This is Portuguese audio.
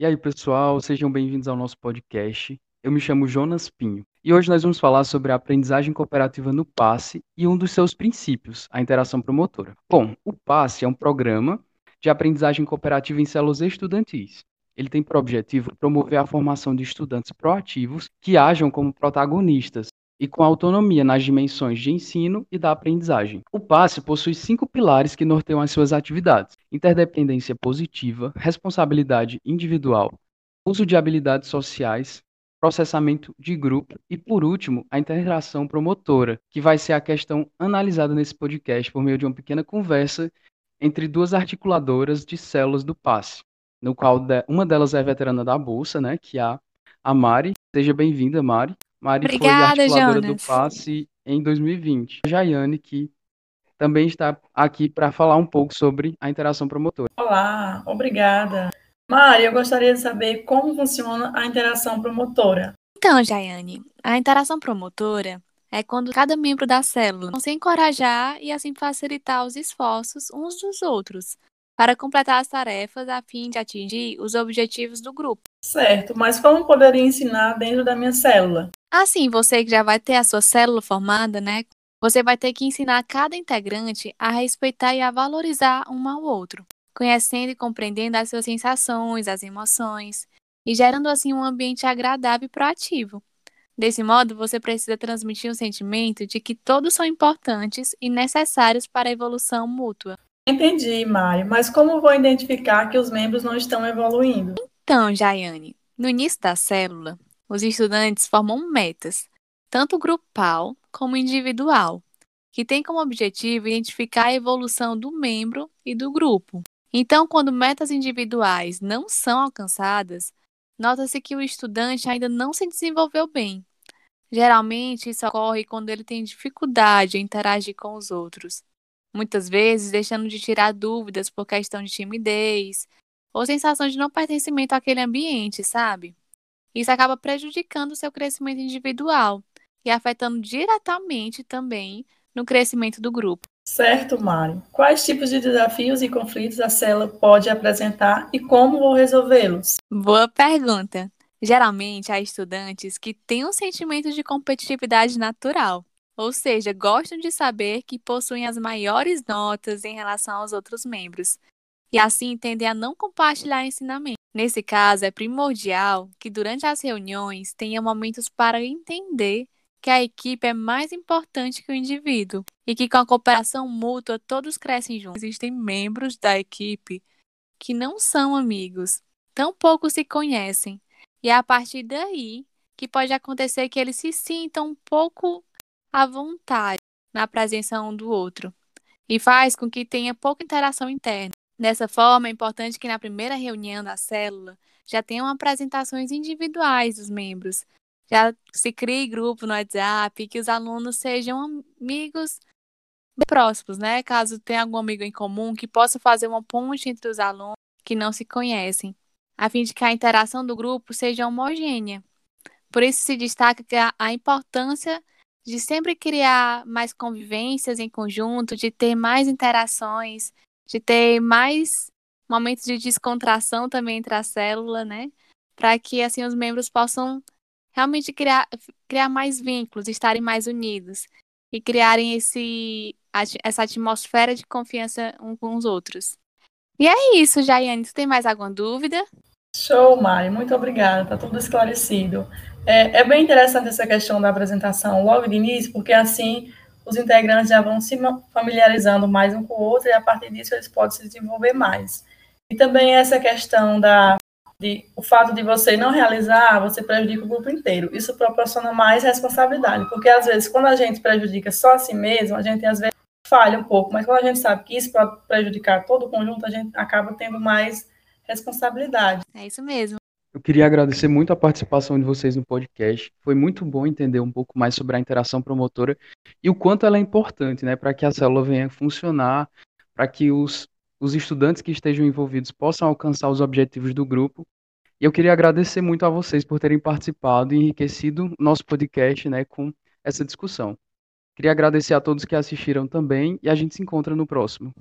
E aí, pessoal, sejam bem-vindos ao nosso podcast. Eu me chamo Jonas Pinho e hoje nós vamos falar sobre a aprendizagem cooperativa no PASSE e um dos seus princípios, a interação promotora. Bom, o PASSE é um programa de aprendizagem cooperativa em células estudantis. Ele tem por objetivo promover a formação de estudantes proativos que ajam como protagonistas e com autonomia nas dimensões de ensino e da aprendizagem. O PASSE possui cinco pilares que norteiam as suas atividades: interdependência positiva, responsabilidade individual, uso de habilidades sociais, processamento de grupo e, por último, a interação promotora, que vai ser a questão analisada nesse podcast por meio de uma pequena conversa entre duas articuladoras de células do PASSE, no qual uma delas é veterana da Bolsa, né, que é a Mari. Seja bem-vinda, Mari. Mari Obrigada, foi articuladora Jonas. do PASSE em 2020. A Jaiane, que também está aqui para falar um pouco sobre a interação promotora. Olá, obrigada. Mari, eu gostaria de saber como funciona a interação promotora. Então, Jaiane, a interação promotora é quando cada membro da célula se encorajar e assim facilitar os esforços uns dos outros para completar as tarefas a fim de atingir os objetivos do grupo. Certo, mas como poderia ensinar dentro da minha célula? Assim, você que já vai ter a sua célula formada, né? Você vai ter que ensinar cada integrante a respeitar e a valorizar um ao outro, conhecendo e compreendendo as suas sensações, as emoções, e gerando assim um ambiente agradável e proativo. Desse modo, você precisa transmitir um sentimento de que todos são importantes e necessários para a evolução mútua. Entendi, Mari, mas como vou identificar que os membros não estão evoluindo? Então, Jaiane, no início da célula, os estudantes formam metas, tanto grupal como individual, que tem como objetivo identificar a evolução do membro e do grupo. Então, quando metas individuais não são alcançadas, nota-se que o estudante ainda não se desenvolveu bem. Geralmente, isso ocorre quando ele tem dificuldade em interagir com os outros, muitas vezes deixando de tirar dúvidas por questão de timidez ou sensação de não pertencimento àquele ambiente, sabe? Isso acaba prejudicando o seu crescimento individual e afetando diretamente também no crescimento do grupo. Certo, Mari. Quais tipos de desafios e conflitos a célula pode apresentar e como vou resolvê-los? Boa pergunta. Geralmente há estudantes que têm um sentimento de competitividade natural, ou seja, gostam de saber que possuem as maiores notas em relação aos outros membros, e assim tendem a não compartilhar ensinamento. Nesse caso, é primordial que durante as reuniões tenha momentos para entender que a equipe é mais importante que o indivíduo e que com a cooperação mútua todos crescem juntos. Existem membros da equipe que não são amigos, tão pouco se conhecem, e é a partir daí que pode acontecer que eles se sintam um pouco à vontade na presença um do outro e faz com que tenha pouca interação interna. Dessa forma, é importante que na primeira reunião da célula já tenham apresentações individuais dos membros, já se crie grupo no WhatsApp, que os alunos sejam amigos próximos, né? Caso tenha algum amigo em comum, que possa fazer uma ponte entre os alunos que não se conhecem, a fim de que a interação do grupo seja homogênea. Por isso se destaca a importância de sempre criar mais convivências em conjunto, de ter mais interações, de ter mais momentos de descontração também entre a célula, né? Para que assim os membros possam realmente criar, criar mais vínculos, estarem mais unidos e criarem esse, essa atmosfera de confiança uns com os outros. E é isso, Jaiane. Tu tem mais alguma dúvida? Show, Mari. Muito obrigada. Está tudo esclarecido. É, é, bem interessante essa questão da apresentação logo de início, porque assim os integrantes já vão se familiarizando mais um com o outro e a partir disso eles podem se desenvolver mais. E também essa questão da de, o fato de você não realizar, você prejudica o grupo inteiro. Isso proporciona mais responsabilidade, porque às vezes quando a gente prejudica só a si mesmo, a gente às vezes falha um pouco, mas quando a gente sabe que isso pode prejudicar todo o conjunto, a gente acaba tendo mais responsabilidade. É isso mesmo. Eu queria agradecer muito a participação de vocês no podcast. Foi muito bom entender um pouco mais sobre a interação promotora e o quanto ela é importante, né, para que a célula venha funcionar, para que os, os estudantes que estejam envolvidos possam alcançar os objetivos do grupo. E eu queria agradecer muito a vocês por terem participado e enriquecido nosso podcast, né, com essa discussão. Queria agradecer a todos que assistiram também e a gente se encontra no próximo.